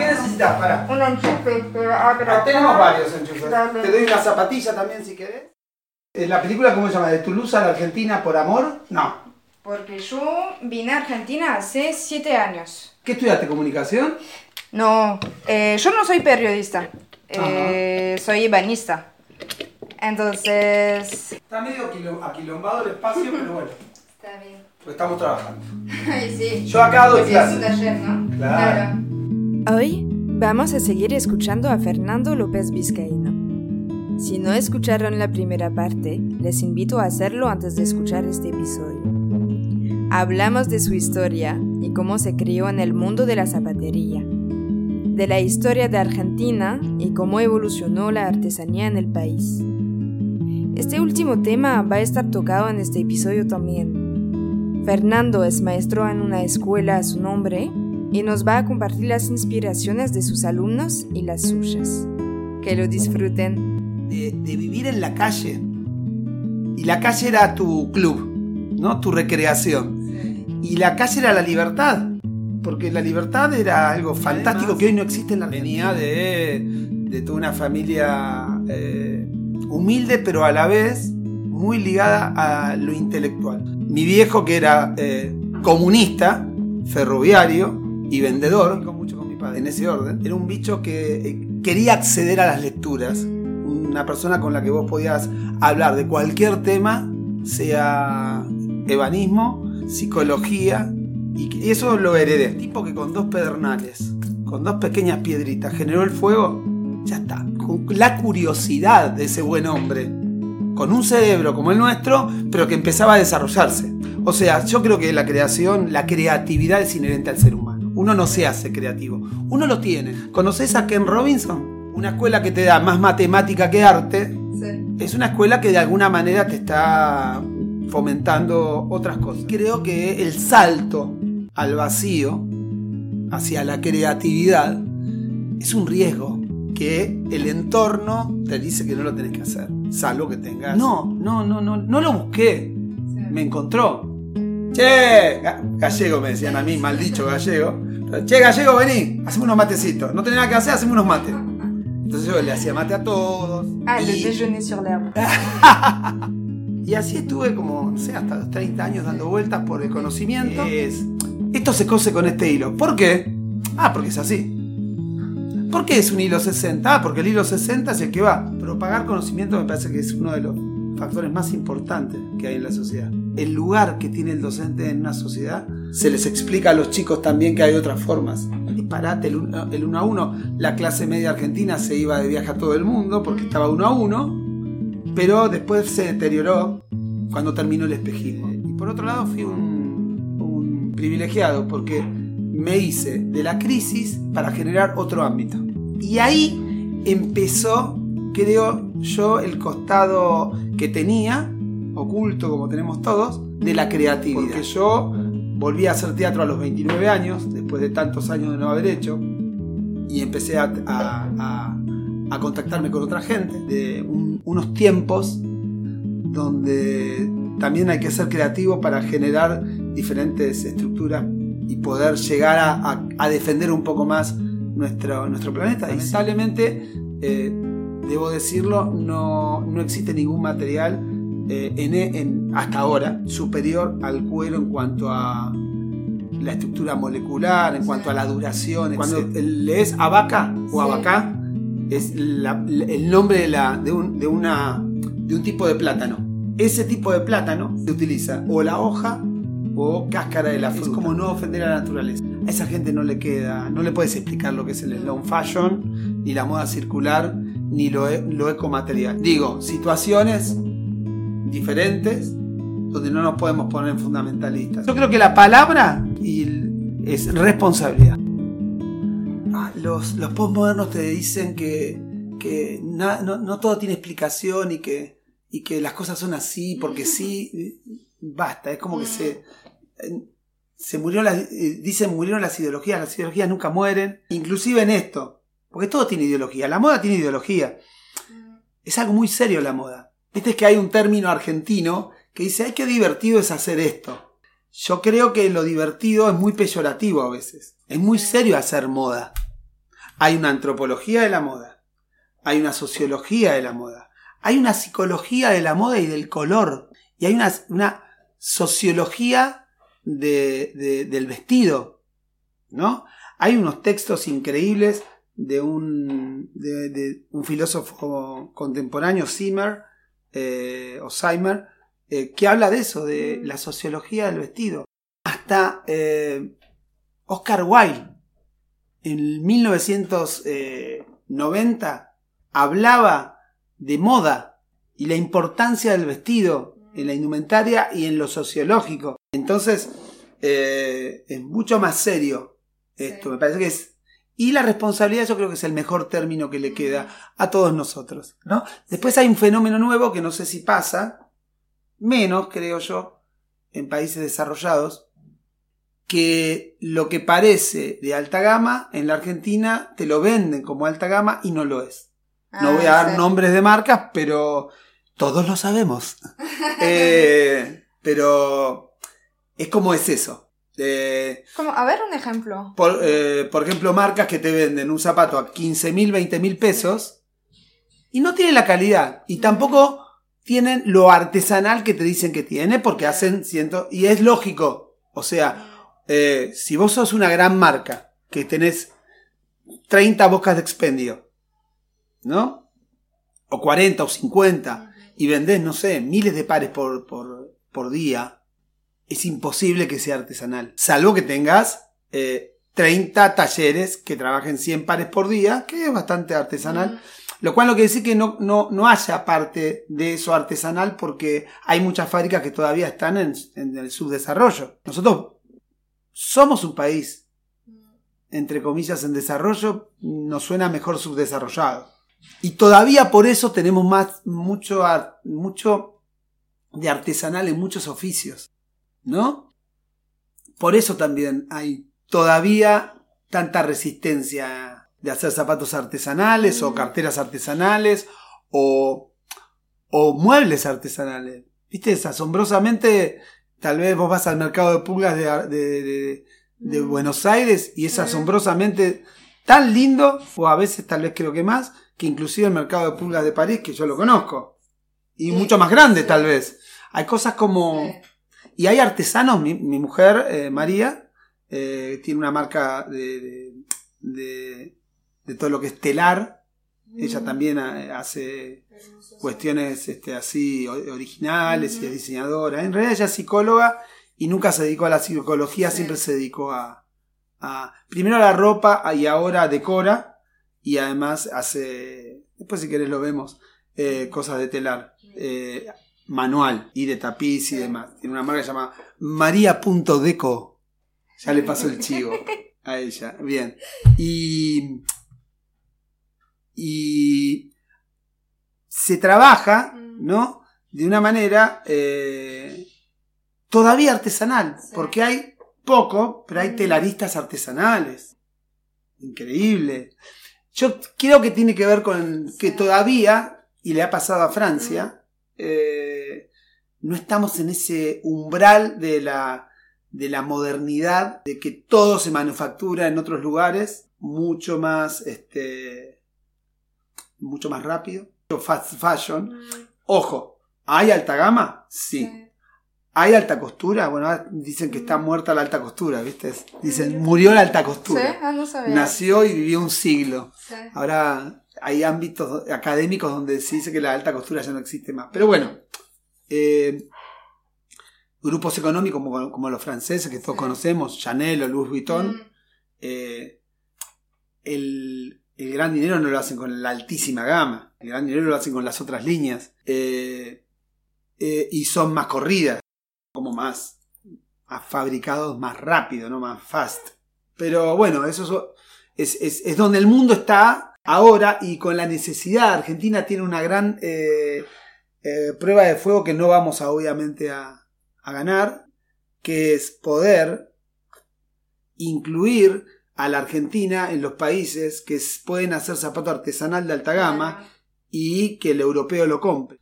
¿Qué necesitas? Para. Un enchufe, pero ah, tenemos varios enchufes. Dale. Te doy una zapatilla también si querés. Eh, ¿La película cómo se llama? ¿De Toulouse a la Argentina por amor? No. Porque yo vine a Argentina hace siete años. ¿Qué estudiaste? ¿Comunicación? No, eh, yo no soy periodista, eh, soy ebanista. Entonces... Está medio aquilo- aquilombado el espacio, pero bueno. Está bien. Pues estamos trabajando. Ay, sí. Yo acá doy Porque es clases. su taller, ¿no? Claro. Hoy vamos a seguir escuchando a Fernando López Vizcaíno. Si no escucharon la primera parte, les invito a hacerlo antes de escuchar este episodio. Hablamos de su historia y cómo se crió en el mundo de la zapatería, de la historia de Argentina y cómo evolucionó la artesanía en el país. Este último tema va a estar tocado en este episodio también. Fernando es maestro en una escuela a su nombre y nos va a compartir las inspiraciones de sus alumnos y las suyas. Que lo disfruten. De, de vivir en la calle. Y la calle era tu club, ¿no? Tu recreación. Y la calle era la libertad. Porque la libertad era algo fantástico que hoy no existe en la Venía de, de toda una familia eh, humilde, pero a la vez muy ligada a lo intelectual. Mi viejo, que era eh, comunista, ferroviario y vendedor, mucho con mi padre, en ese orden, era un bicho que eh, quería acceder a las lecturas. Una persona con la que vos podías hablar de cualquier tema, sea ebanismo, psicología, y eso lo heredé. Tipo que con dos pedernales, con dos pequeñas piedritas, generó el fuego, ya está. La curiosidad de ese buen hombre, con un cerebro como el nuestro, pero que empezaba a desarrollarse. O sea, yo creo que la creación, la creatividad es inherente al ser humano. Uno no se hace creativo, uno lo tiene. ¿Conoces a Ken Robinson? Una escuela que te da más matemática que arte, es una escuela que de alguna manera te está fomentando otras cosas. Creo que el salto al vacío, hacia la creatividad, es un riesgo que el entorno te dice que no lo tenés que hacer, salvo que tengas. No, no, no, no, no lo busqué, me encontró. Che, ga- gallego me decían a mí, mal dicho gallego. Che, gallego, vení, hacemos unos matecitos. No tenés nada que hacer, hacemos unos mates. Entonces yo le hacía mate a todos. Ah, le y- déjeuner sur l'herbe. y así estuve como, no sé, hasta los 30 años dando vueltas por el conocimiento. Es, esto se cose con este hilo. ¿Por qué? Ah, porque es así. ¿Por qué es un hilo 60? Ah, porque el hilo 60 es el que va. Propagar conocimiento me parece que es uno de los factores más importantes que hay en la sociedad. El lugar que tiene el docente en una sociedad se les explica a los chicos también que hay otras formas. Disparate el uno, el uno a uno. La clase media argentina se iba de viaje a todo el mundo porque estaba uno a uno pero después se deterioró cuando terminó el espejismo. Y por otro lado fui un, un privilegiado porque me hice de la crisis para generar otro ámbito. Y ahí empezó, creo yo, el costado que tenía, oculto como tenemos todos, de la creatividad. Porque yo volví a hacer teatro a los 29 años, después de tantos años de no haber hecho, y empecé a, a- a- a contactarme con otra gente de un- unos tiempos donde también hay que ser creativo para generar diferentes estructuras y poder llegar a, a- a defender un poco más nuestro, nuestro planeta. Lamentablemente, eh, debo decirlo, no, no existe ningún material eh, en, en- hasta ahora superior al cuero en cuanto a la estructura molecular, en cuanto a la duración. Cuando lees abaca o abacá, es la- el nombre de, la, de, un, de una, de un tipo de plátano. Ese tipo de plátano se utiliza o la hoja o cáscara de la fruta. Es como no ofender a la naturaleza. A esa gente no le queda, no le puedes explicar lo que es el slow fashion, ni la moda circular, ni lo, e- lo ecomaterial. Digo, situaciones diferentes donde no nos podemos poner en fundamentalistas. Yo creo que la palabra y es responsabilidad. Ah, los, los postmodernos te dicen que, que na- no, no todo tiene explicación y que, y que las cosas son así porque sí. Basta, es como que se. Se murieron las, eh, dicen murieron las ideologías, las ideologías nunca mueren, inclusive en esto, porque todo tiene ideología, la moda tiene ideología, es algo muy serio la moda. Viste que hay un término argentino que dice, ay, qué divertido es hacer esto. Yo creo que lo divertido es muy peyorativo a veces. Es muy serio hacer moda. Hay una antropología de la moda. Hay una sociología de la moda. Hay una psicología de la moda y del color. Y hay una, una sociología de- de- del vestido. ¿No? Hay unos textos increíbles de un, de, de un filósofo contemporáneo, Zimmer, eh, eh, que habla de eso, de la sociología del vestido. Hasta eh, Oscar Wilde, en 1990, hablaba de moda y la importancia del vestido en la indumentaria y en lo sociológico. Entonces, eh, es mucho más serio esto, Sí. me parece que es... Y la responsabilidad yo creo que es el mejor término que le queda a todos nosotros, ¿no? Después hay un fenómeno nuevo que no sé si pasa, menos creo yo, en países desarrollados, que lo que parece de alta gama en la Argentina te lo venden como alta gama y no lo es. No Ah, voy a dar sí. nombres de marcas, pero todos lo sabemos. Eh, pero es como es eso. Eh, Como, a ver un ejemplo. por, eh, por ejemplo, marcas que te venden un zapato a 15 mil, 20 mil pesos y no tienen la calidad y tampoco tienen lo artesanal que te dicen que tiene porque hacen ciento y es lógico. O sea, eh, si vos sos una gran marca que tenés 30 bocas de expendio, ¿no? O 40 o 50 y vendés, no sé, miles de pares por, por, por día, es imposible que sea artesanal. Salvo que tengas eh, 30 talleres que trabajen 100 pares por día, que es bastante artesanal. Lo cual no quiere decir que no, no, no haya parte de eso artesanal porque hay muchas fábricas que todavía están en, en el subdesarrollo. Nosotros somos un país, entre comillas, en desarrollo, nos suena mejor subdesarrollado. Y todavía por eso tenemos más, mucho, mucho de artesanal en muchos oficios. ¿No? Por eso también hay todavía tanta resistencia de hacer zapatos artesanales o carteras artesanales o, o muebles artesanales. ¿Viste? Es asombrosamente, tal vez vos vas al mercado de pulgas de, de- de- de Buenos Aires y es asombrosamente tan lindo, o a veces tal vez creo que más, que inclusive el mercado de pulgas de París, que yo lo conozco. Y Sí, mucho más grande sí. tal vez. Hay cosas como... Y hay artesanos, mi, mi mujer, eh, María, eh, tiene una marca de, de, de- de todo lo que es telar. Ella también eh, hace cuestiones este, así originales y es diseñadora. En realidad ella es psicóloga y nunca se dedicó a la psicología, Sí. siempre se dedicó a, a- primero a la ropa y ahora decora y además hace, después si querés lo vemos, eh, cosas de telar. eh, manual y de tapiz y demás. Tiene una marca que se llama María.deco. Ya le pasó el chivo a ella. Bien. Y. Y. Se trabaja, ¿no? De una manera. eh, todavía artesanal. Sí. Porque hay poco, pero hay telaristas artesanales. Increíble. Yo creo que tiene que ver con que todavía, y le ha pasado a Francia, eh, no estamos en ese umbral de la, de la modernidad, de que todo se manufactura en otros lugares, mucho más, este, mucho más rápido, fast fashion. Ojo, ¿hay alta gama? Sí. ¿Hay alta costura? Bueno, ahora dicen que está muerta la alta costura, ¿viste? Dicen, murió la alta Sí, costura. ah, no sabía. Nació y vivió un siglo. Sí. Ahora hay ámbitos académicos donde se dice que la alta costura ya no existe más. Pero bueno, eh, grupos económicos como, como los franceses que todos Sí. conocemos, Chanel o Louis Vuitton, Mm. eh, el, el gran dinero no lo hacen con la altísima gama, el gran dinero lo hacen con las otras líneas eh, y son más corridas, como más, más fabricados más rápido, no más fast. Pero bueno, eso es, es, es donde el mundo está ahora y con la necesidad. Argentina tiene una gran eh, eh, prueba de fuego que no vamos a, obviamente a, a ganar, que es poder incluir a la Argentina en los países que pueden hacer zapato artesanal de alta gama y que el europeo lo compre.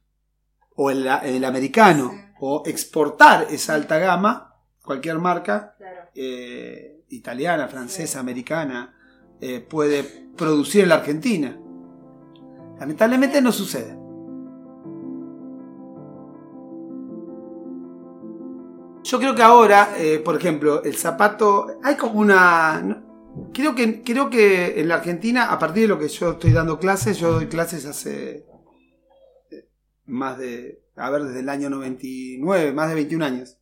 O el, el americano. O exportar esa alta gama, cualquier marca, eh, italiana, francesa, americana, eh, puede producir en la Argentina. Lamentablemente no sucede. Yo creo que ahora, eh, por ejemplo, el zapato, hay como una... Creo que, creo que en la Argentina, a partir de lo que yo estoy dando clases, yo doy clases hace eh, más de, a ver, desde el año 99, más de 21 años.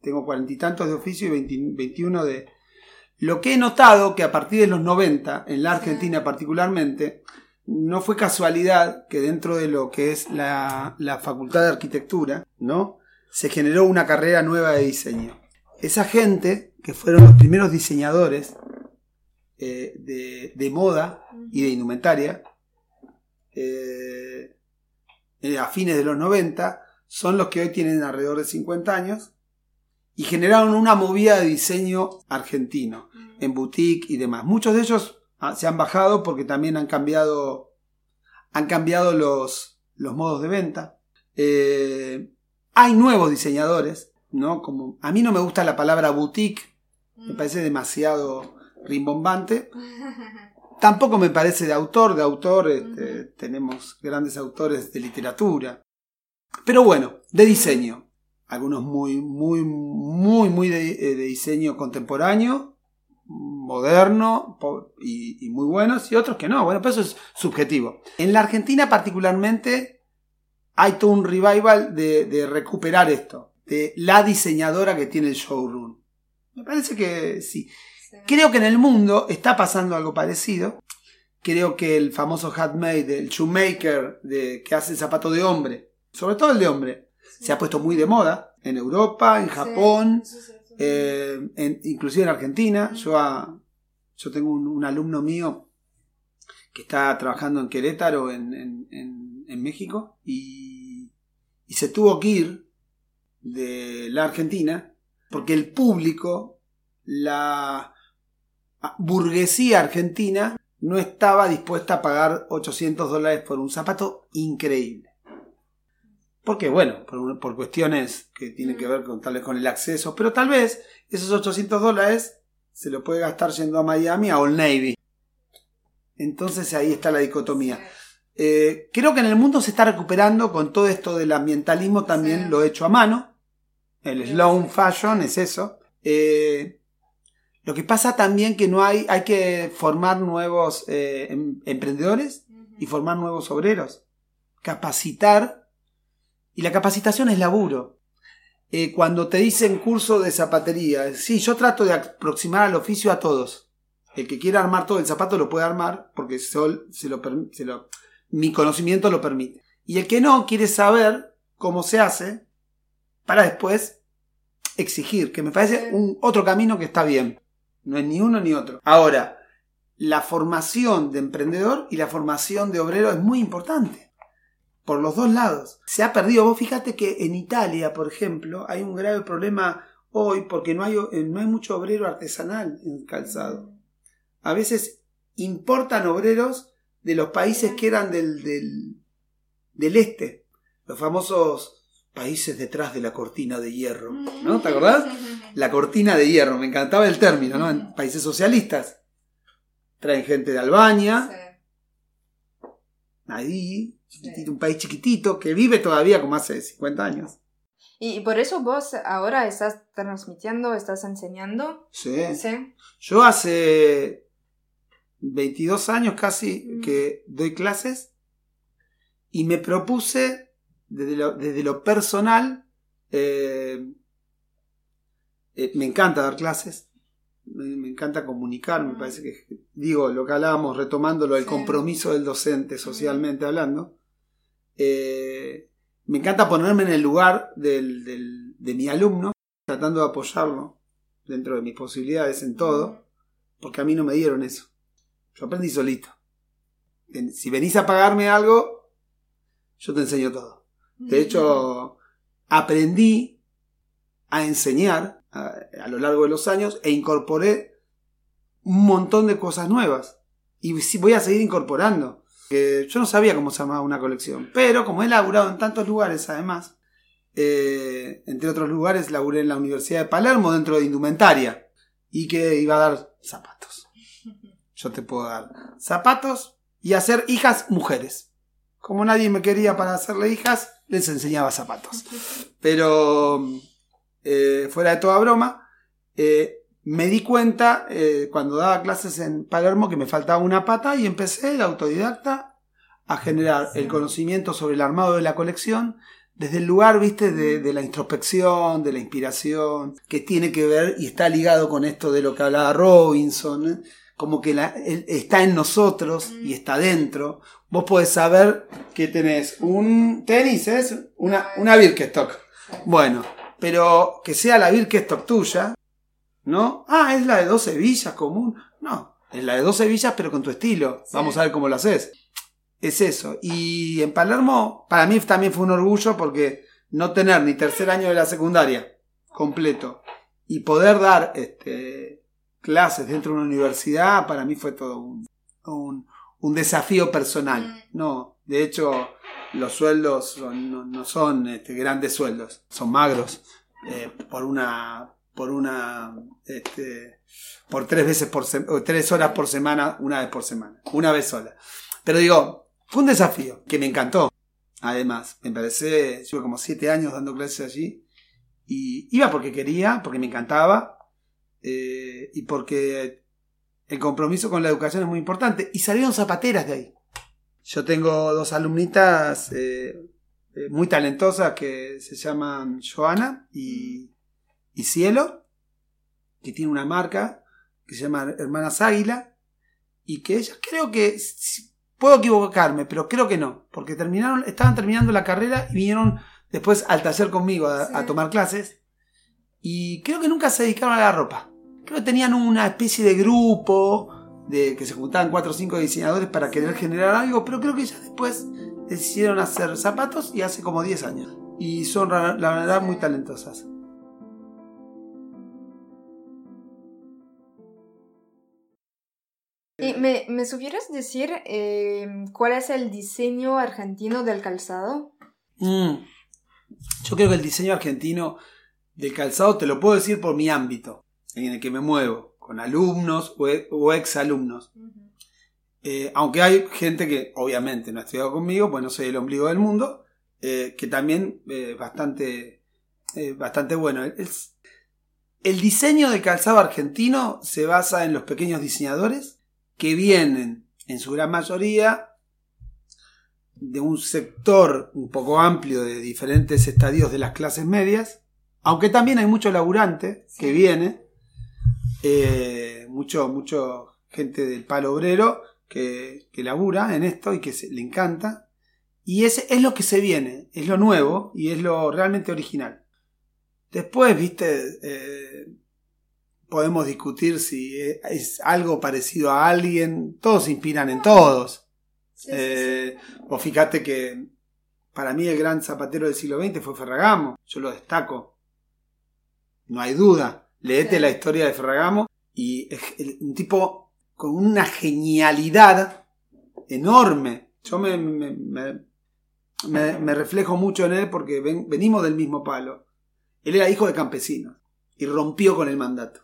Tengo cuarenta y tantos de oficio y 21 de... Lo que he notado que a partir de los 90, en la Argentina particularmente, no fue casualidad que dentro de lo que es la, la facultad de arquitectura, ¿no? Se generó una carrera nueva de diseño. Esa gente, que fueron los primeros diseñadores eh, de, moda y de indumentaria, eh, eh, a fines de los 90, son los que hoy tienen alrededor de 50 años y generaron una movida de diseño argentino en boutique y demás. Muchos de ellos ah, se han bajado porque también han cambiado, han cambiado los, los modos de venta. Hay nuevos diseñadores, ¿no? Como a mí no me gusta la palabra boutique, me mm. parece demasiado rimbombante. Tampoco me parece de autor, de autor este, tenemos grandes autores de literatura. Pero bueno, de diseño. Algunos muy, muy, muy, muy de, eh, diseño contemporáneo, moderno y, y, muy buenos, y otros que no. Bueno, pues eso es subjetivo. En la Argentina particularmente hay todo un revival de, recuperar esto, de la diseñadora que tiene el showroom. Me parece que sí. Creo que en el mundo está pasando algo parecido. Creo que el famoso handmade, el shoemaker de, que hace el zapato de hombre, sobre todo el de hombre, se ha puesto muy de moda en Europa, en Japón, eh, inclusive en Argentina. Yo, yo tengo un, alumno mío que está trabajando en Querétaro, en, en México, y y se tuvo que ir de la Argentina porque el público, la burguesía argentina, no estaba dispuesta a pagar 800 dólares por un zapato increíble. Porque, bueno, por, cuestiones que tienen que ver con tal vez con el acceso, pero tal vez esos 800 dólares se lo puede gastar yendo a Miami a Old Navy. Entonces ahí está la dicotomía. Eh, creo que en el mundo se está recuperando con todo esto del ambientalismo también lo he hecho a mano. El slow fashion es eso. Eh, lo que pasa también que no hay, hay que formar nuevos eh, em, emprendedores y formar nuevos obreros. Capacitar. Y la capacitación es laburo. cuando te dicen curso de zapatería, sí, yo trato de aproximar al oficio a todos. El que quiera armar todo el zapato lo puede armar porque se lo, se lo mi conocimiento lo permite. Y el que no quiere saber cómo se hace para después exigir, que me parece un otro camino que está bien. No es ni uno ni otro. Ahora, la formación de emprendedor y la formación de obrero es muy importante. Por los dos lados. Se ha perdido. Vos fíjate que en Italia, por ejemplo, hay un grave problema hoy porque no hay, no hay mucho obrero artesanal en el calzado. A veces importan obreros de los países que eran del, del, este, los famosos países detrás de la cortina de hierro, ¿no? ¿Te acordás? La cortina de hierro, me encantaba el término, ¿no? En países socialistas. Traen gente de Albania, ahí, un país chiquitito que vive todavía como hace 50 años. Y por eso vos ahora estás transmitiendo, estás enseñando. Sí. ¿Sí? Yo hace 22 años casi mm. que doy clases y me propuse desde lo, personal, eh, eh, me encanta dar clases, me, encanta comunicar, me mm. parece que, digo, lo que hablábamos, retomándolo, el compromiso del docente socialmente hablando, eh, me encanta ponerme en el lugar de mi alumno, tratando de apoyarlo dentro de mis posibilidades en todo porque a mí no me dieron eso. Yo aprendí solito. Si venís a pagarme algo, yo te enseño todo. De hecho, aprendí a enseñar a, a lo largo de los años e incorporé un montón de cosas nuevas. Y voy a seguir incorporando. Que yo no sabía cómo se llamaba una colección. Pero como he laburado en tantos lugares además, eh, entre otros lugares laburé en la Universidad de Palermo dentro de indumentaria. Y que iba a dar zapatos. Yo te puedo dar zapatos y hacer hijas mujeres. Como nadie me quería para hacerle hijas, les enseñaba zapatos. Pero eh, fuera de toda broma, eh, me di cuenta eh, cuando daba clases en Palermo que me faltaba una pata y empecé de autodidacta a generar el conocimiento sobre el armado de la colección desde el lugar, viste, de, de, la introspección, de la inspiración, que tiene que ver y está ligado con esto de lo que hablaba Robinson, ¿eh? Como que la, está en nosotros y está dentro. Vos podés saber que tenés un tenis, es una, una Birkenstock. Bueno, pero que sea la Birkenstock tuya, ¿no? Ah, es la de 12 villas común. No, es la de 12 villas pero con tu estilo. Sí. Vamos a ver cómo lo haces. Es eso. Y en Palermo, para mí también fue un orgullo porque no tener ni tercer año de la secundaria completo y poder dar este, clases dentro de una universidad, para mí fue todo un, un, un desafío personal. No, de hecho, los sueldos son, no, no, son este, grandes sueldos, son magros. Eh, por una por una este, por tres veces por tres horas por semana una vez por semana una vez sola pero digo fue un desafío que me encantó además me parece estuve como siete años dando clases allí y iba porque quería porque me encantaba eh, y porque el compromiso con la educación es muy importante y salieron zapateras de ahí yo tengo dos alumnitas eh, muy talentosas que se llaman Joana y y Cielo, que tiene una marca que se llama Hermanas Águila, y que ellas creo que, puedo equivocarme, pero creo que no, porque terminaron, estaban terminando la carrera y vinieron después al taller conmigo a, sí. a tomar clases, y creo que nunca se dedicaron a la ropa. Creo que tenían una especie de grupo, de que se juntaban cuatro o cinco diseñadores para querer generar algo, pero creo que ellas después decidieron hacer zapatos y hace como 10 años. Y son la verdad muy talentosas. ¿Y me, me supieras decir eh, cuál es el diseño argentino del calzado? Mm. Yo creo que el diseño argentino del calzado te lo puedo decir por mi ámbito en el que me muevo, con alumnos o, o ex alumnos. Uh -huh. eh, aunque hay gente que obviamente no ha estudiado conmigo, pues no soy el ombligo del mundo, eh, que también eh, bastante, bastante bueno. El, el diseño del calzado argentino se basa en los pequeños diseñadores que vienen en su gran mayoría de un sector un poco amplio de diferentes estadios de las clases medias, aunque también hay mucho laburante sí. que viene, eh, mucho, mucho gente del palo obrero que, que labura en esto y que se, le encanta, y es, es lo que se viene, es lo nuevo y es lo realmente original. Después, viste, eh, podemos discutir si es algo parecido a alguien. Todos se inspiran en todos. Sí, eh, sí, sí. Vos fíjate que para mí el gran zapatero del siglo XX fue Ferragamo. Yo lo destaco. No hay duda. Leete la historia de Ferragamo y es un tipo con una genialidad enorme. Yo me, me, me, me reflejo mucho en él porque ven, venimos del mismo palo. Él era hijo de campesinos y rompió con el mandato.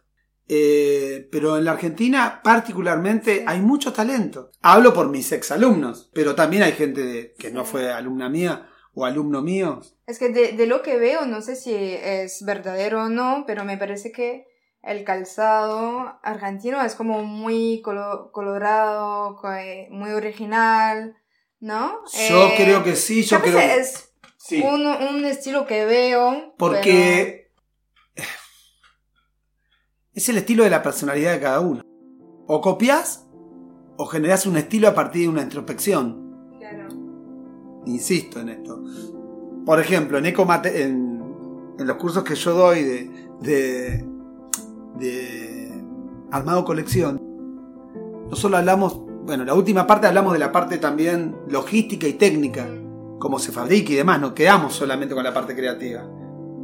Eh, pero en la Argentina particularmente hay mucho talento. Hablo por mis exalumnos, pero también hay gente de, que no fue alumna mía o alumno mío. Es que de, de, lo que veo, no sé si es verdadero o no, pero me parece que el calzado argentino es como muy colo colorado, muy original, ¿no? Yo eh, creo que sí, yo creo que es sí. un, un, estilo que veo. Porque... Pero es el estilo de la personalidad de cada uno. O copias o generas un estilo a partir de una introspección. Insisto en esto. Por ejemplo, en en, los cursos que yo doy de, de, armado colección, solo hablamos, bueno, la última parte hablamos de la parte también logística y técnica, cómo se fabrica y demás, no quedamos solamente con la parte creativa.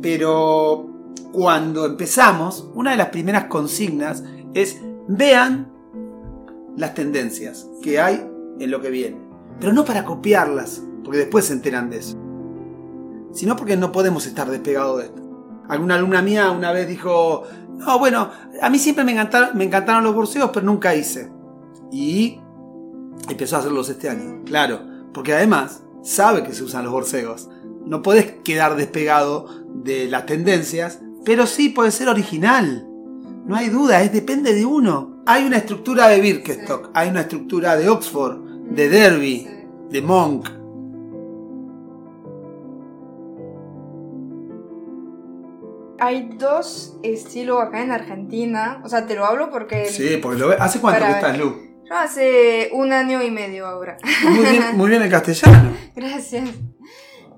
Pero cuando empezamos, una de las primeras consignas es vean las tendencias que hay en lo que viene. Pero no para copiarlas, porque después se enteran de eso. Sino porque no podemos estar despegados de esto. Alguna alumna mía una vez dijo, no, bueno, a mí siempre me encantaron, me encantaron los borseos, pero nunca hice. Y empezó a hacerlos este año. Claro, porque además sabe que se usan los borseos. No puedes quedar despegado de las tendencias, pero sí puede ser original. No hay duda, es depende de uno. Hay una estructura de Birkenstock, hay una estructura de Oxford, de Derby, de Monk. Hay dos estilos acá en Argentina. O sea, te lo hablo porque. Sí, porque lo ve- ¿Hace cuánto que estás. Lu? Yo hace un año y medio ahora. Muy bien, muy bien el castellano. Gracias.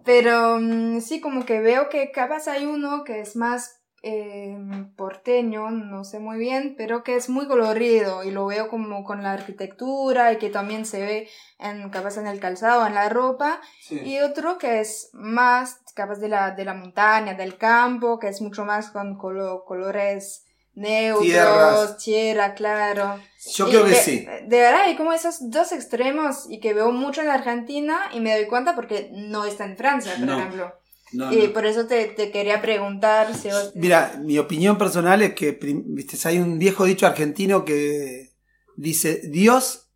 Pero mm, sí, como que veo que capaz hay uno que es más eh, porteño, no sé muy bien, pero que es muy colorido y lo veo como con la arquitectura y que también se ve en, capaz en el calzado, en la ropa. Y otro que es más capaz de la, de la montaña, del campo, que es mucho más con colo- colores neutros, Tierras. tierra, claro. Yo Y creo que de, sí. De verdad, hay como esos dos extremos y que veo mucho en Argentina y me doy cuenta porque no está en Francia, por No. ejemplo. No, Y no. por eso te, te quería preguntar. Mira, mi opinión personal es que, viste, hay un viejo dicho argentino que dice, Dios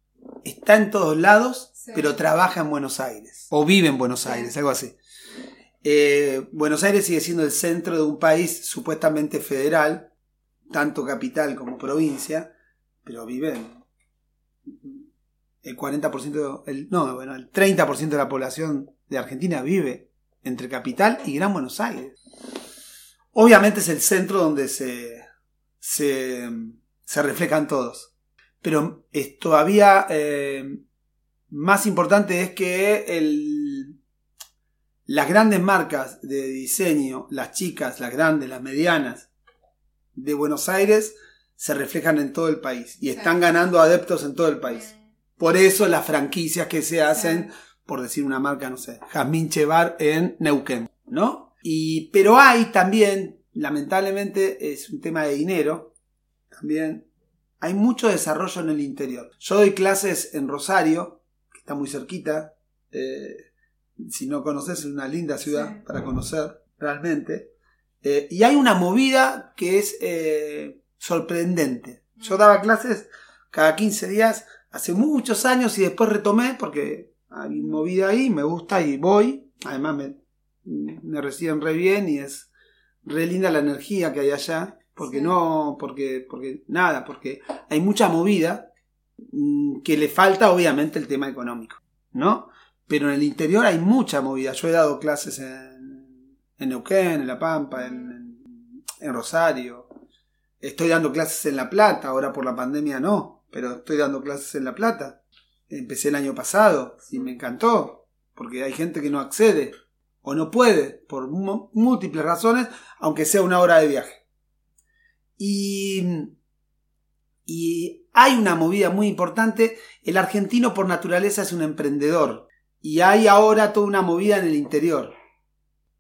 está en todos lados, Sí. pero trabaja en Buenos Aires. O vive en Buenos Aires, algo así. Eh, Buenos Aires sigue siendo el centro de un país supuestamente federal, tanto capital como provincia, pero vive en el 40%, el, no, bueno, el 30% de la población de Argentina vive entre capital y Gran Buenos Aires. Obviamente es el centro donde se, se, se reflejan todos. Pero es todavía eh, más importante es que el, las grandes marcas de diseño, las chicas, las grandes, las medianas de Buenos Aires, se reflejan en todo el país y están ganando adeptos en todo el país. Por eso las franquicias que se hacen, por decir una marca, no sé, Jazmín Chevar en Neuquén, ¿no? Y, pero hay también, lamentablemente, es un tema de dinero, también hay mucho desarrollo en el interior. Yo doy clases en Rosario, que está muy cerquita, eh, si no conoces, es una linda ciudad Sí. para conocer, realmente. Eh, y hay una movida que es eh, sorprendente. Yo daba clases cada 15 días hace muchos años y después retomé porque hay movida ahí, me gusta y voy. Además me, me reciben re bien y es re linda la energía que hay allá. Porque Sí. no, porque, porque nada, porque hay mucha movida mm, que le falta obviamente el tema económico, ¿no? Pero en el interior hay mucha movida. Yo he dado clases en, en Neuquén, en La Pampa, en Rosario. Estoy dando clases en La Plata, ahora por la pandemia no, pero estoy dando clases en La Plata. Empecé el año pasado y me encantó, porque hay gente que no accede o no puede por múltiples razones, aunque sea una hora de viaje. Y, y hay una movida muy importante. El argentino por naturaleza es un emprendedor. Y hay ahora toda una movida en el interior.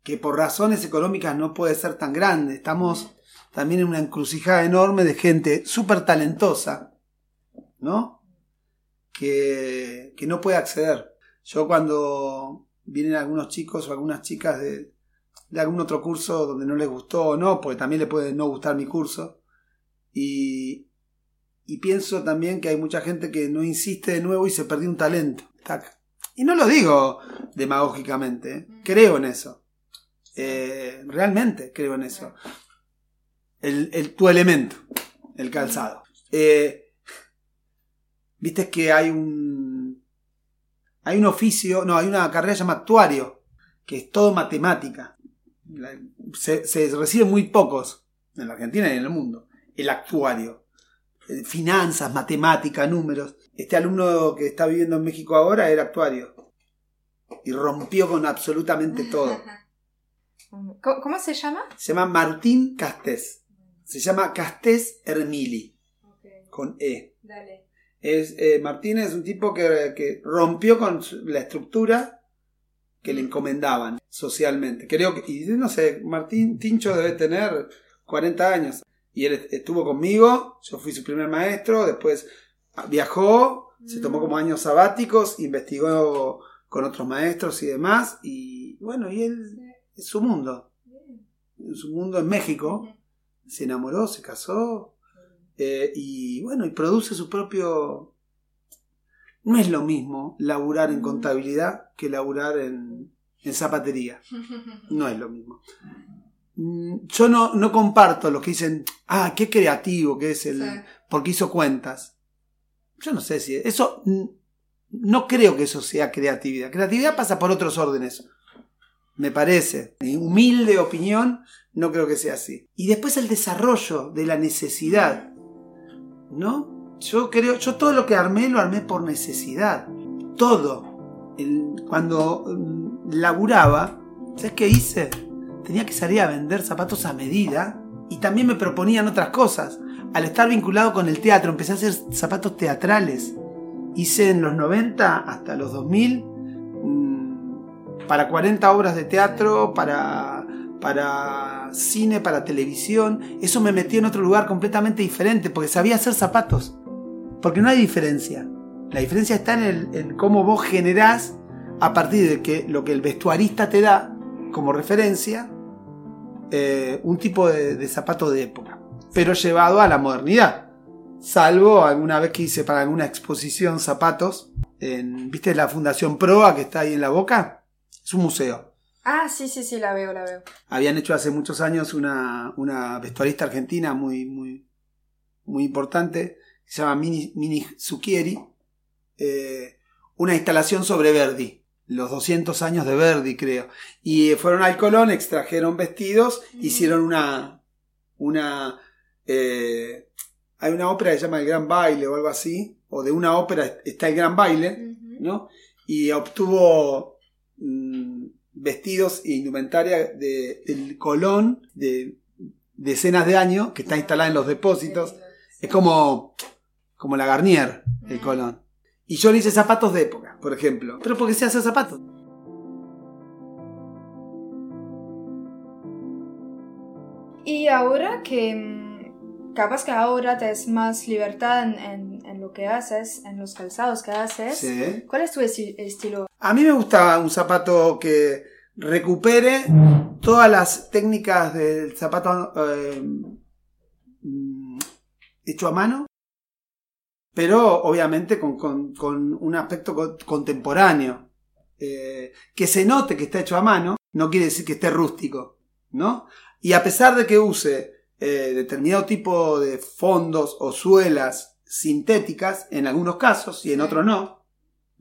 Que por razones económicas no puede ser tan grande. Estamos también en una encrucijada enorme de gente súper talentosa. ¿No? Que, que no puede acceder. Yo cuando vienen algunos chicos o algunas chicas de, de algún otro curso donde no les gustó o no, porque también le puede no gustar mi curso. Y, y pienso también que hay mucha gente que no insiste de nuevo y se perdió un talento. Tac. Y no lo digo demagógicamente, ¿eh? creo en eso. Eh, realmente creo en eso. El, el- tu elemento, el calzado. Eh, Viste que hay un. Hay un oficio, no, hay una carrera llamada actuario, que es todo matemática. Se, se reciben muy pocos en la Argentina y en el mundo. El actuario. Eh, Finanzas, matemática, números. Este alumno que está viviendo en México ahora era actuario. Y rompió con absolutamente todo. ¿Cómo, cómo se llama? Se llama Martín Castés. Se llama Castés Hermili, con E. Dale. Es, eh, Martínez es un tipo que, que rompió con la estructura que le encomendaban socialmente. Creo que, y no sé, Martín Tincho debe tener 40 años. Y él est- estuvo conmigo, yo fui su primer maestro, después viajó, se tomó como años sabáticos, investigó con otros maestros y demás, y bueno, y él es su mundo. En su mundo en México, se enamoró, se casó, eh, y bueno, y produce su propio... No es lo mismo laburar en contabilidad que laburar en, en zapatería. No es lo mismo. Mm, Yo no, no comparto los que dicen, ah, qué creativo que es el... Sí. porque hizo cuentas. Yo no sé si eso... mm, No creo que eso sea creatividad. Creatividad pasa por otros órdenes. Me parece. Mi humilde opinión, no creo que sea así. Y después el desarrollo de la necesidad. ¿No? Yo creo, yo todo lo que armé lo armé por necesidad. Todo. Cuando mm, laburaba, ¿sabes qué hice? Tenía que salir a vender zapatos a medida y también me proponían otras cosas. Al estar vinculado con el teatro, empecé a hacer zapatos teatrales. Hice en los 90 hasta los 2000 mm, para 40 obras de teatro, para, para cine, para televisión. Eso me metió en otro lugar completamente diferente porque sabía hacer zapatos. Porque no hay diferencia. La diferencia está en, cómo vos generás a partir de que lo que el vestuarista te da como referencia eh, un tipo de, de zapato de época, pero llevado a la modernidad. Salvo alguna vez que hice para alguna exposición zapatos, en, ¿viste la Fundación Proa que está ahí en la boca? Es un museo. Ah, sí, sí, sí, la veo, la veo. Habían hecho hace muchos años una, una vestuarista argentina muy, muy, muy importante, que se llama Mini, Mini Zucchieri, eh, una instalación sobre Verdi, los 200 años de Verdi, creo. Y eh, fueron al Colón, extrajeron vestidos, hicieron una. una eh, hay una ópera que se llama El Gran Baile o algo así, o de una ópera está El Gran Baile, ¿no? Y obtuvo mm, vestidos e indumentaria de, del Colón de decenas de años, que está instalada en los depósitos. Es como, como la Garnier, el Colón. Y yo le hice zapatos de época, por ejemplo. Pero porque sé hacer zapatos. Y ahora que mm, capaz que ahora te es más libertad en, en- en lo que haces, en los calzados que haces, Sí. ¿cuál es tu esti- estilo? A mí me gusta un zapato que recupere todas las técnicas del zapato eh, hecho a mano, pero obviamente con, con- con un aspecto co- contemporáneo. Eh, que se note que está hecho a mano, no quiere decir que esté rústico, ¿no? Y a pesar de que use eh, determinado tipo de fondos o suelas sintéticas, en algunos casos y en otros no,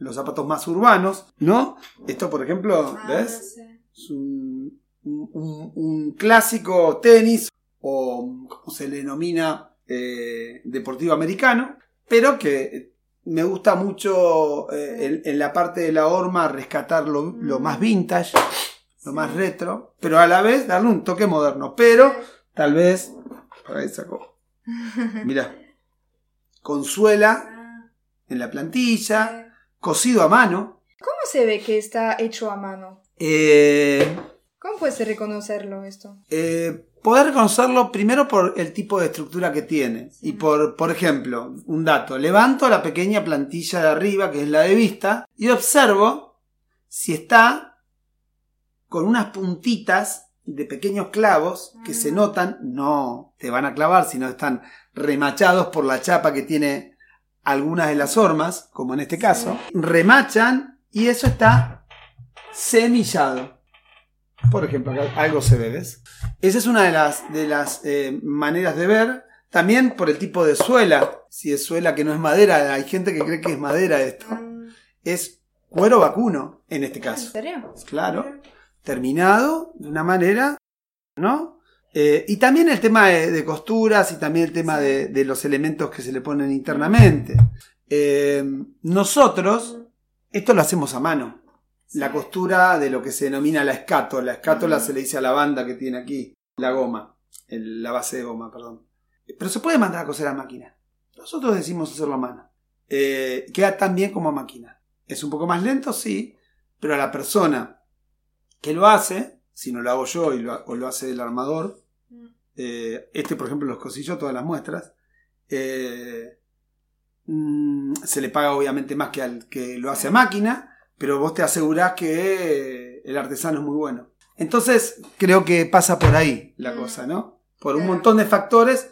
los zapatos más urbanos, ¿no? Esto, por ejemplo, Ah, ¿ves? Es un, un- un- un clásico tenis o como se le denomina eh, deportivo americano, pero que me gusta mucho eh, en, en la parte de la horma rescatar lo, lo más vintage, lo más retro, pero a la vez darle un toque moderno, pero tal vez, por ahí sacó, mira, con suela Ah, en la plantilla, cosido a mano, ¿Cómo se ve que está hecho a mano? eh, ¿Cómo puedes reconocerlo esto? Eh, poder reconocerlo primero por el tipo de estructura que tiene. Y por, por ejemplo, un dato. Levanto la pequeña plantilla de arriba, que es la de vista, y observo si está con unas puntitas de pequeños clavos que se notan, no te van a clavar, sino están remachados por la chapa que tiene algunas de las hormas, como en este caso. Remachan y eso está semillado. Por ejemplo, acá algo se ve, ¿ves? Esa es una de las, de las eh, maneras de ver. También por el tipo de suela. Si es suela que no es madera, hay gente que cree que es madera esto. Es cuero vacuno, en este ¿En caso. serio? Claro. Terminado de una manera, ¿no? Eh, y también el tema de, de costuras y también el tema de, de los elementos que se le ponen internamente. Eh, nosotros, esto lo hacemos a mano la costura de lo que se denomina la escátola. La escátola se le dice a la banda que tiene aquí, la goma, el- la base de goma, perdón. Pero se puede mandar a coser a máquina. Nosotros decimos hacerlo a mano. eh, queda tan bien como a máquina. Es un poco más lento, sí, pero a la persona que lo hace, si no lo hago yo y lo, o lo hace el armador, eh, este por ejemplo los cosillos, todas las muestras, eh, mm, se le paga obviamente más que al que lo hace a máquina, pero vos te asegurás que el artesano es muy bueno. Entonces creo que pasa por ahí la Mm. cosa, ¿no? Por un montón de factores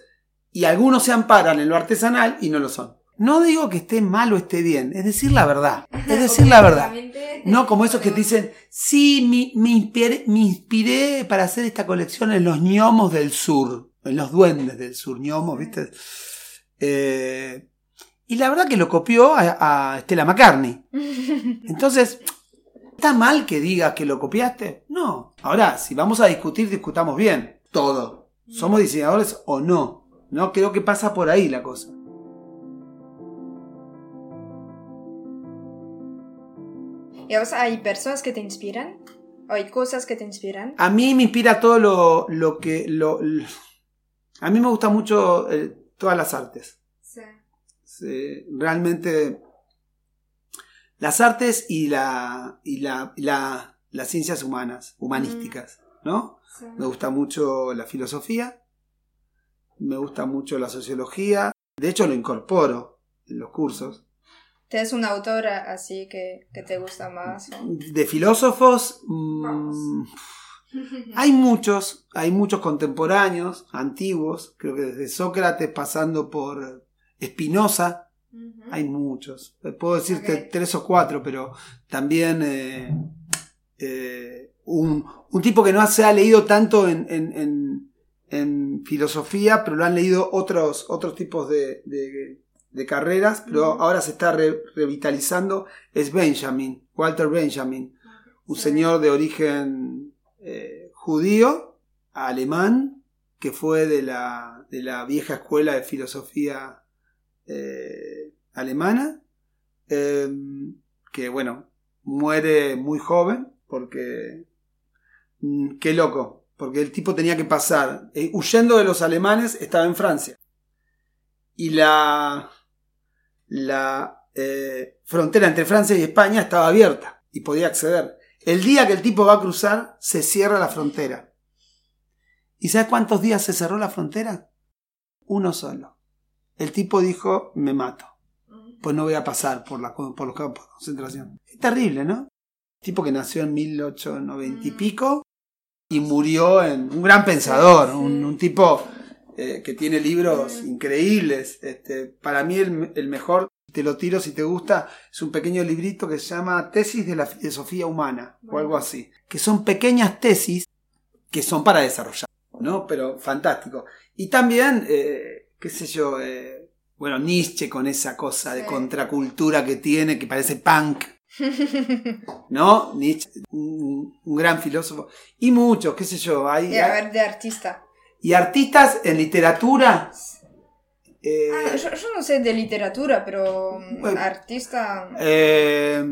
y algunos se amparan en lo artesanal y no lo son. No digo que esté mal o esté bien, es decir la verdad. Es decir la verdad. No como esos que te dicen, sí, me, me inspiré, me inspiré para hacer esta colección en los gnomos del sur, en los duendes del sur, gnomos, ¿viste? Eh, y la verdad que lo copió a, a Stella McCartney. Entonces, ¿está mal que digas que lo copiaste? No. Ahora, si vamos a discutir, discutamos bien. Todo. ¿Somos diseñadores o no? No creo que pasa por ahí la cosa. ¿Y vos hay personas que te inspiran? ¿O hay cosas que te inspiran? A mí me inspira todo lo, lo que... Lo, lo- a mí me gusta mucho eh, todas las artes. Sí. Sí, realmente las artes y, la, y, la, y la- las ciencias humanas, humanísticas, ¿no? sí. Me gusta mucho la filosofía, me gusta mucho la sociología, de hecho lo incorporo en los cursos. ¿Tienes una autora así que, que te gusta más? o? De filósofos, mm, Vamos. hay muchos, hay muchos contemporáneos, antiguos, creo que desde Sócrates pasando por Spinoza, Ujú. hay muchos. Puedo decirte tres o cuatro, pero también eh, eh, un, un tipo que no se ha leído tanto en, en- en- en filosofía, pero lo han leído otros, otros tipos de, de- de carreras, pero ahora se está re- revitalizando, es Benjamin, Walter Benjamin, un señor de origen eh, judío, alemán, que fue de la, de la vieja escuela de filosofía eh, alemana, eh, que bueno, muere muy joven, porque... mm, qué loco, porque el tipo tenía que pasar, eh, huyendo de los alemanes, estaba en Francia. Y la, la eh, frontera entre Francia y España estaba abierta y podía acceder. El día que el tipo va a cruzar, se cierra la frontera. ¿Y sabes cuántos días se cerró la frontera? Uno solo. El tipo dijo, me mato. Pues no voy a pasar por, la, por los campos de concentración. Es terrible, ¿no? Tipo que nació en 1890 y Mm. pico y murió en un gran pensador, un tipo eh, que tiene libros increíbles. Este, para mí el, el mejor, te lo tiro si te gusta, es un pequeño librito que se llama Tesis de la Filosofía Humana o algo así. Que son pequeñas tesis que son para desarrollar, ¿no? Pero fantástico. Y también, eh, qué sé yo, eh, bueno, Nietzsche con esa cosa de Sí. contracultura que tiene, que parece punk, ¿no? Nietzsche, un, un gran filósofo. Y muchos, qué sé yo, hay... Y a ver, de artista. Y artistas en literatura. eh, Ah, yo, yo no sé de literatura, pero mm, Bueno. artista... eh,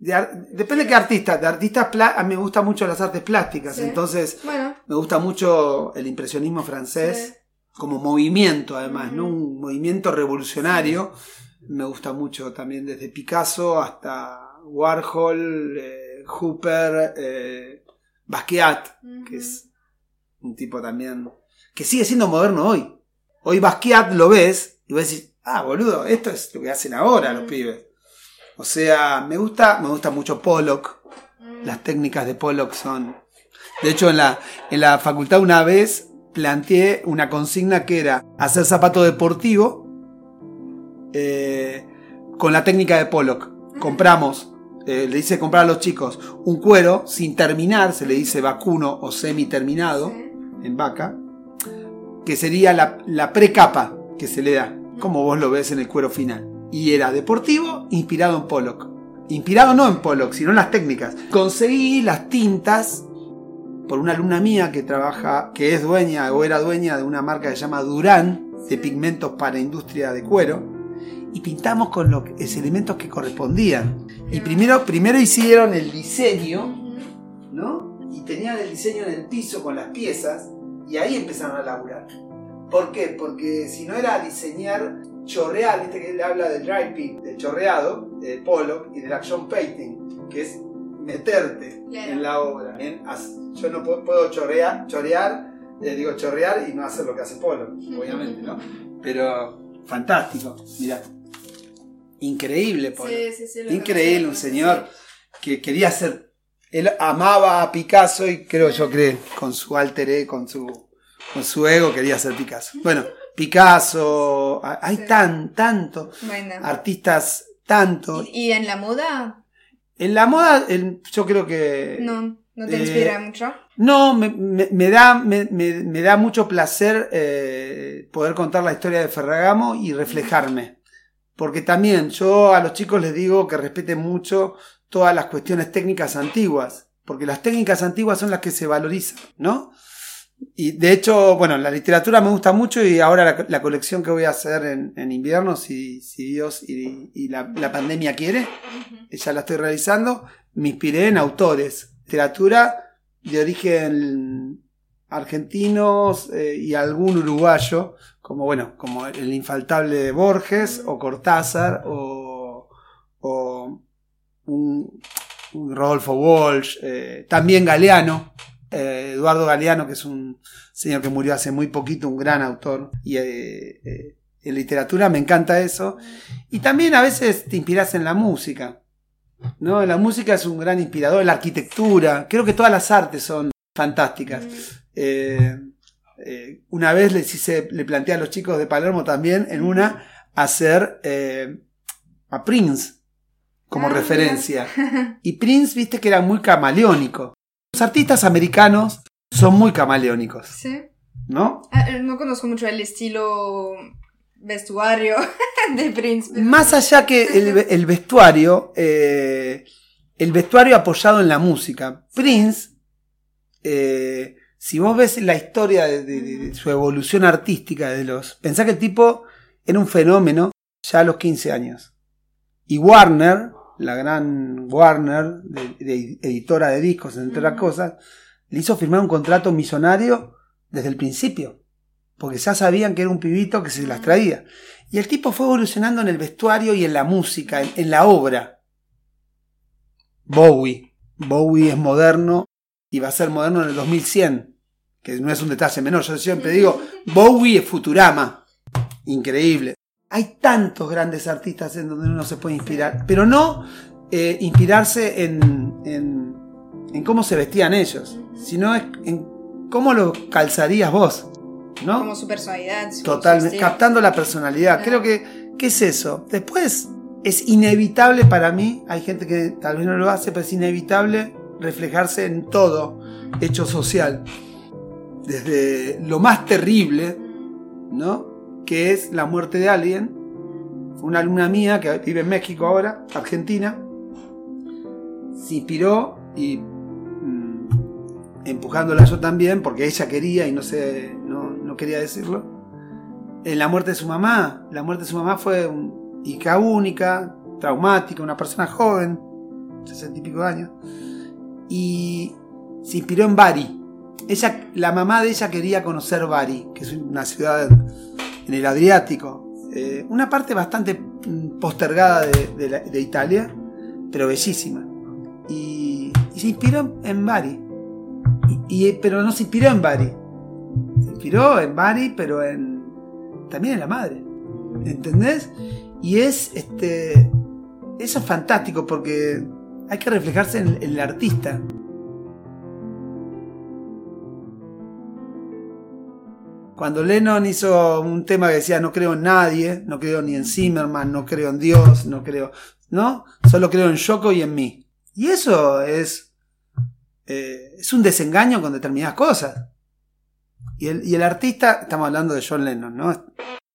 de depende de qué artista. De artistas, a mí me gustan mucho las artes plásticas. Sí. Entonces, Bueno, me gusta mucho el impresionismo francés. Sí. Como movimiento, además, ¿no? Un movimiento revolucionario. Me gusta mucho también desde Picasso hasta Warhol, eh, Hooper, eh, Basquiat, que es un tipo también que sigue siendo moderno hoy. Hoy Basquiat lo ves y vos decís, ah, boludo, esto es lo que hacen ahora los Mm. pibes. O sea, me gusta, me gusta mucho Pollock. Mm. Las técnicas de Pollock son. De hecho, en la, en la facultad una vez planteé una consigna que era hacer zapato deportivo eh, con la técnica de Pollock. Compramos, eh, le hice comprar a los chicos un cuero sin terminar, se le dice vacuno o semi-terminado Sí. En vaca, que sería la, la precapa que se le da, como vos lo ves en el cuero final. Y era deportivo inspirado en Pollock. Inspirado no en Pollock, sino en las técnicas. Conseguí las tintas por una alumna mía que trabaja, que es dueña o era dueña de una marca que se llama Durán, de pigmentos para industria de cuero, y pintamos con los elementos que correspondían. Y primero, primero hicieron el diseño. ¿no? Tenían el diseño en el piso con las piezas y ahí empezaron a laburar. ¿Por qué? Porque si no era diseñar chorrear, viste que él habla del dry pit, del chorreado, de Pollock, y del action painting, que es meterte Claro. en la obra. En yo no puedo, puedo chorrear, chorear, eh, digo chorrear y no hacer lo que hace Pollock, obviamente, ¿no? Pero fantástico, mira. Increíble, Pollock. Sí, sí, sí, Increíble, un señor que quería ser. Él amaba a Picasso y creo yo que con su alter ego, con su, con su ego quería ser Picasso. Bueno, Picasso, hay Sí. tan, tanto. Bueno. artistas tanto. ¿Y, y en la moda? En la moda, el- yo creo que. No, no te Eh, inspira mucho. No, me, me- me da, me, me- me da mucho placer eh, poder contar la historia de Ferragamo y reflejarme. Porque también yo a los chicos les digo que respeten mucho todas las cuestiones técnicas antiguas. Porque las técnicas antiguas son las que se valorizan, ¿no? Y de hecho, bueno, la literatura me gusta mucho y ahora la, la colección que voy a hacer en, en invierno, si, si Dios y, y la, la pandemia quiere, ya la estoy realizando, me inspiré en autores, literatura de origen argentinos eh, y algún uruguayo, como bueno, como el infaltable Borges o Cortázar o, o un, un Rodolfo Walsh, eh, también Galeano, eh, Eduardo Galeano, que es un señor que murió hace muy poquito, un gran autor, y eh, en literatura me encanta eso. Y también a veces te inspiras en la música. ¿no? La música es un gran inspirador, la arquitectura, creo que todas las artes son fantásticas. Eh, una vez les hice, le planteé a los chicos de Palermo también en una hacer a Prince como Ah, referencia. Y Prince, viste que era muy camaleónico. Los artistas americanos son muy camaleónicos, Sí. ¿no? Ah, eh, no conozco mucho el estilo vestuario de Prince. pero- Más allá que el, el vestuario, eh, el vestuario apoyado en la música. Prince, eh, si vos ves la historia de, de- de su evolución artística, de los, pensá que el tipo era un fenómeno ya a los 15 años. Y Warner, la gran Warner, de, de editora de discos, entre otras cosas, le hizo firmar un contrato millonario desde el principio. Porque ya sabían que era un pibito que se las traía. Y el tipo fue evolucionando en el vestuario y en la música, en, en la obra. Bowie. Bowie es moderno y va a ser moderno en el 2100. Que no es un detalle menor. Yo siempre digo, Bowie es Futurama. Increíble. Hay tantos grandes artistas en donde uno se puede inspirar. Pero no eh, inspirarse en, en, en cómo se vestían ellos. Sino en cómo lo calzarías vos. ¿no? Como su personalidad. su- Totalmente, captando la personalidad. Creo que, ¿qué es eso? Después, es inevitable para mí, hay gente que tal vez no lo hace, pero es inevitable reflejarse en todo hecho social. Desde lo más terrible, ¿no? Que es la muerte de alguien. Una alumna mía que vive en México ahora, Argentina. Se inspiró y mm, empujándola yo también, porque ella quería y no sé, no, no quería decirlo. En la muerte de su mamá, la muerte de su mamá fue un- hija única, traumática, una persona joven, sesenta y pico años, y se inspiró en Bari. Ella, la mamá de ella quería conocer Bari, que es una ciudad en el Adriático, eh, una parte bastante mm, postergada de, la- de Italia, pero bellísima. Y, y se inspiró en Bari. Y- pero no se inspiró en Bari. Se inspiró en Bari, pero en también en la madre. ¿Entendés? Y es este. Eso es fantástico porque hay que reflejarse en el artista. Cuando Lennon hizo un tema que decía no creo en nadie, no creo ni en Zimmerman, no creo en Dios, no creo, ¿no? Solo creo en Yoko y en mí. Y eso es, eh, es un desengaño con determinadas cosas. Y el, y el artista, estamos hablando de John Lennon, ¿no?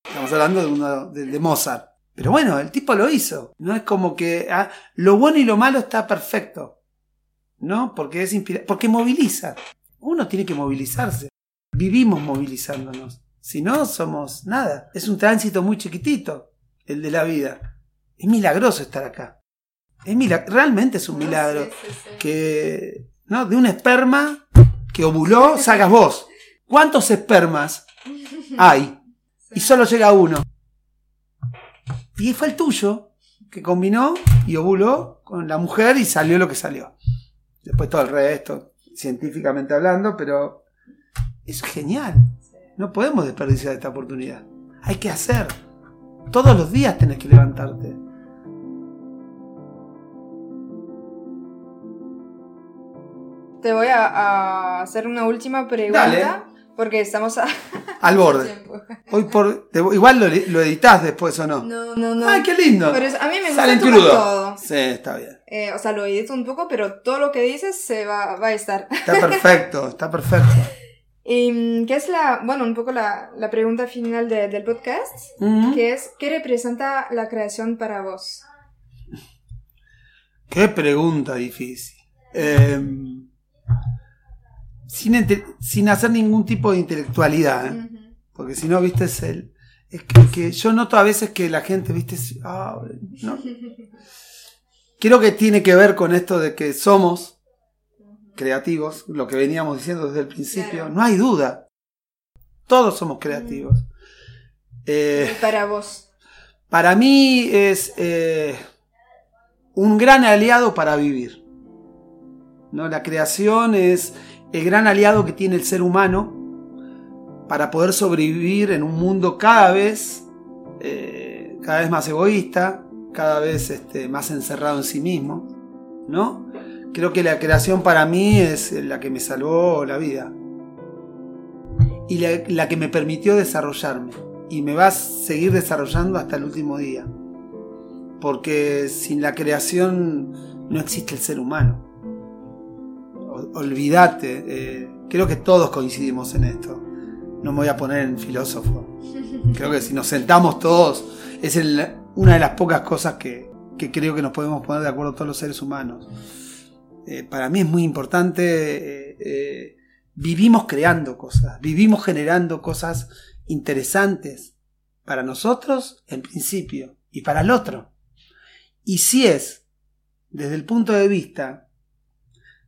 Estamos hablando de, uno, de, Mozart. Pero bueno, el tipo lo hizo. No es como que ah, lo bueno y lo malo está perfecto. ¿No? Porque es inspira porque moviliza. Uno tiene que movilizarse. Vivimos movilizándonos. Si no, somos nada. Es un tránsito muy chiquitito, el de la vida. Es milagroso estar acá. Es mila- realmente es un milagro que no de un esperma que ovuló salgas vos. ¿Cuántos espermas hay? Y solo llega uno. Y fue el tuyo, que combinó y ovuló con la mujer y salió lo que salió. Después todo el resto, científicamente hablando, pero eso es genial. No podemos desperdiciar esta oportunidad. Hay que hacer. Todos los días tenés que levantarte. Te voy a, a hacer una última pregunta. Dale. Porque estamos a... Al borde. Hoy por, igual lo, lo editas después o no. No, no, no. Ay, qué lindo. Pero a mí me gusta crudo. todo. Sí, está bien. Eh, o sea, lo edito un poco, pero todo lo que dices se va, va a estar. Está perfecto, está perfecto. Y mm, qué es la, bueno, un poco la, la pregunta final de- del podcast, que es, ¿qué representa la creación para vos? Qué pregunta difícil. Eh, sin, sin hacer ningún tipo de intelectualidad, ¿eh? Porque si no, viste, es el. Es que, que yo noto a veces que la gente, viste, es- ah, no. Creo que tiene que ver con esto de que somos creativos, lo que veníamos diciendo desde el principio. Claro. No hay duda. Todos somos creativos. Eh, Y para vos. para mí es eh, un gran aliado para vivir. ¿no? La creación es el gran aliado que tiene el ser humano para poder sobrevivir en un mundo cada vez, eh, cada vez más egoísta, cada vez este, más encerrado en sí mismo. ¿no? Creo que la creación para mí es la que me salvó la vida y la, que me permitió desarrollarme y me va a seguir desarrollando hasta el último día. Porque sin la creación no existe el ser humano. Olvídate, eh, creo que todos coincidimos en esto. No me voy a poner en filósofo. Creo que si nos sentamos todos, es una de las pocas cosas que creo que nos podemos poner de acuerdo todos los seres humanos. Eh, para mí es muy importante, eh, eh, vivimos creando cosas, vivimos generando cosas interesantes para nosotros en principio y para el otro. Y si es desde el punto de vista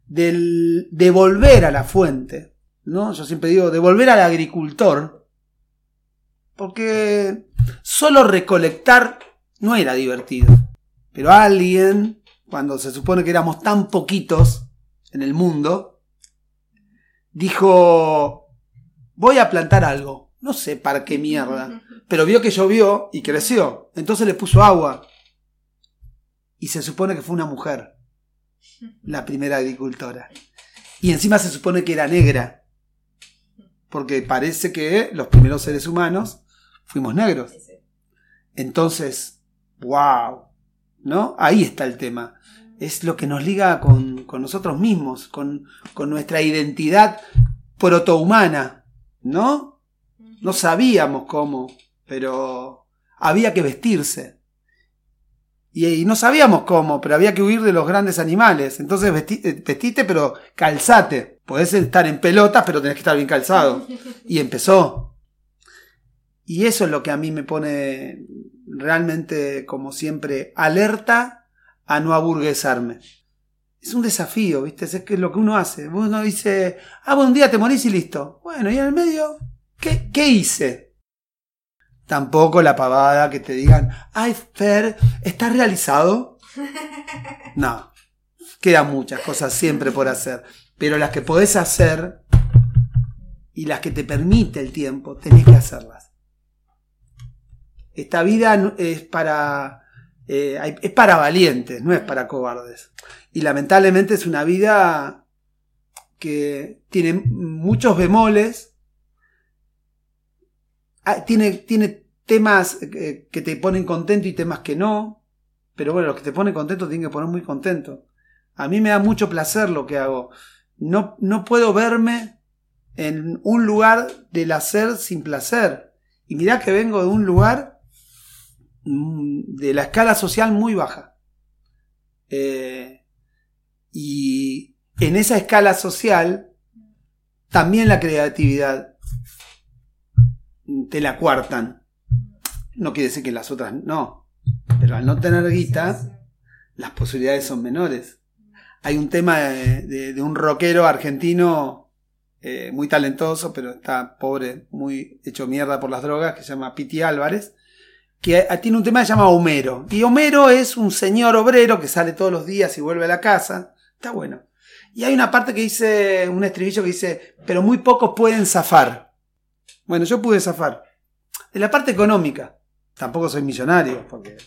del devolver a la fuente, ¿no? Yo siempre digo devolver al agricultor, porque solo recolectar no era divertido. Pero alguien, cuando se supone que éramos tan poquitos en el mundo, dijo, voy a plantar algo. No sé para qué mierda. Pero vio que llovió y creció. Entonces le puso agua. Y se supone que fue una mujer. La primera agricultora. Y encima se supone que era negra. Porque parece que los primeros seres humanos fuimos negros. Entonces, wow. ¿No? Ahí está el tema. Es lo que nos liga con, con nosotros mismos, con, con nuestra identidad protohumana. ¿No? No sabíamos cómo, pero había que vestirse. Y, no sabíamos cómo, pero había que huir de los grandes animales. Entonces vesti- eh, vestite, pero calzate. Podés estar en pelotas, pero tenés que estar bien calzado. Y empezó. Y eso es lo que a mí me pone realmente, como siempre, alerta a no aburguesarme. Es un desafío, ¿viste? Es que es lo que uno hace. Uno dice, ah, bueno, un día te morís y listo. Bueno, y en el medio, ¿qué, qué hice? Tampoco la pavada que te digan, ay, Fer, ¿estás realizado? No, quedan muchas cosas siempre por hacer. Pero las que podés hacer y las que te permite el tiempo, tenés que hacerlas. Esta vida es para, eh, es para valientes, no es para cobardes. Y lamentablemente es una vida que tiene muchos bemoles, Ah, tiene, tiene temas eh, que te ponen contento y temas que no, pero bueno, los que te ponen contento tienen que poner muy contento. A mí me da mucho placer lo que hago. No, no puedo verme en un lugar del hacer sin placer. Y mirá que vengo de un lugar de la escala social muy baja. Eh, y en esa escala social, también la creatividad te la cuartan. No quiere decir que las otras no. Pero al no tener guita, las posibilidades son menores. Hay un tema de, de- de un rockero argentino eh, muy talentoso, pero está pobre, muy hecho mierda por las drogas, que se llama Piti Álvarez, que tiene un tema que se llama Homero. Y Homero es un señor obrero que sale todos los días y vuelve a la casa. Está bueno. Y hay una parte que dice, un estribillo que dice, pero muy pocos pueden zafar. Bueno, yo pude zafar. De la parte económica, tampoco soy millonario, porque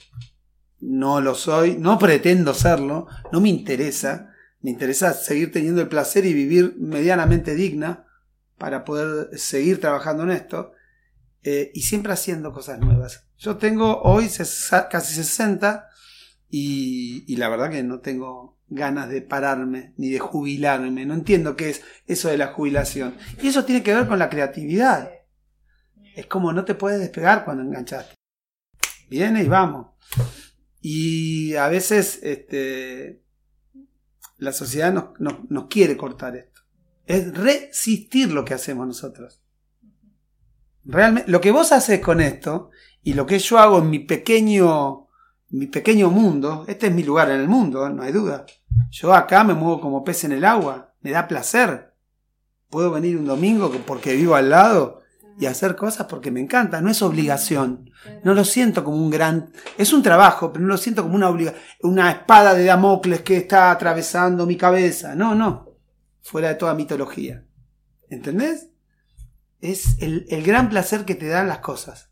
no lo soy, no pretendo serlo, no me interesa. Me interesa seguir teniendo el placer y vivir medianamente digna para poder seguir trabajando en esto eh, y siempre haciendo cosas nuevas. Yo tengo hoy casi 60 y, la verdad que no tengo ganas de pararme ni de jubilarme. No entiendo qué es eso de la jubilación. Y eso tiene que ver con la creatividad. Es como no te puedes despegar cuando enganchaste. Viene y vamos. Y a veces este, la sociedad nos, quiere cortar esto. Es resistir lo que hacemos nosotros. Realmente, lo que vos haces con esto y lo que yo hago en mi pequeño, mi pequeño mundo, este es mi lugar en el mundo, no hay duda. Yo acá me muevo como pez en el agua, me da placer. Puedo venir un domingo porque vivo al lado y hacer cosas porque me encanta, no es obligación. No lo siento como un gran... Es un trabajo, pero no lo siento como una obligación, una espada de Damocles que está atravesando mi cabeza. No, no. Fuera de toda mitología. ¿Entendés? Es el, el gran placer que te dan las cosas.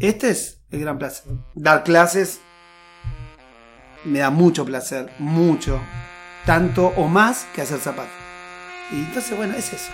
Este es el gran placer. Dar clases me da mucho placer, mucho. Tanto o más que hacer zapatos. Y entonces, bueno, es eso.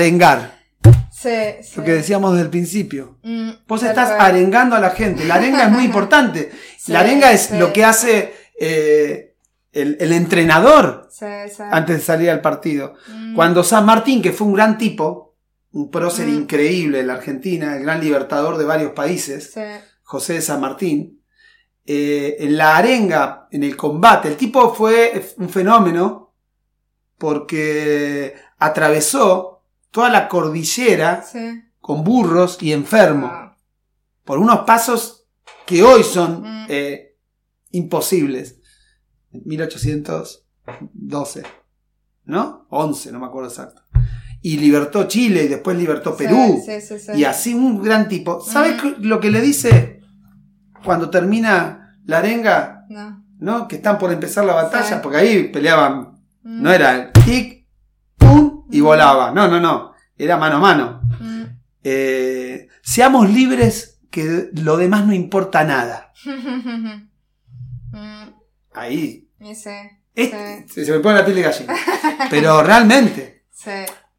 Arengar. Sí, sí. Lo que decíamos desde el principio. Mm, Vos estás arengando a la gente. La arenga es muy importante. Sí, la arenga es lo que hace eh, el, el entrenador antes de salir al partido. Mm, Cuando San Martín, que fue un gran tipo, un prócer Mm. increíble en la Argentina, el gran libertador de varios países, José de San Martín, eh, en la arenga, en el combate, el tipo fue un fenómeno porque atravesó toda la cordillera sí. con burros y enfermo, Wow. por unos pasos que hoy son Mm. eh, imposibles. En 1812, ¿no? 11, no me acuerdo exacto. Y libertó Chile y después libertó Perú. Sí, sí, sí. Y así un gran tipo. ¿Sabes Mm. lo que le dice cuando termina la arenga? No. ¿No? Que están por empezar la batalla, porque ahí peleaban. Mm, No era tic, y volaba. No, no, no. Era mano a mano. mm. Eh, seamos libres, que lo demás no importa nada. Ahí. y sí, se, me pone la piel de gallina. Pero realmente. sí,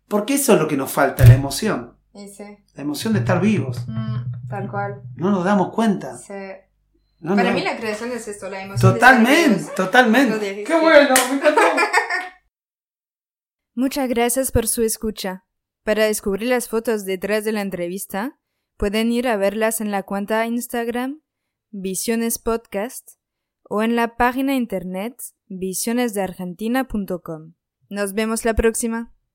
Porque eso es lo que nos falta, la emoción. sí. La emoción de estar vivos. Mm, tal cual. No nos damos cuenta. Sí. No Para mí la creación es esto, la emoción. de Totalmente, estar vivos. totalmente. Qué bueno, me encantó. Muchas gracias por su escucha. Para descubrir las fotos detrás de la entrevista, pueden ir a verlas en la cuenta Instagram Visiones Podcast o en la página internet visionesdeargentina.com. Nos vemos la próxima.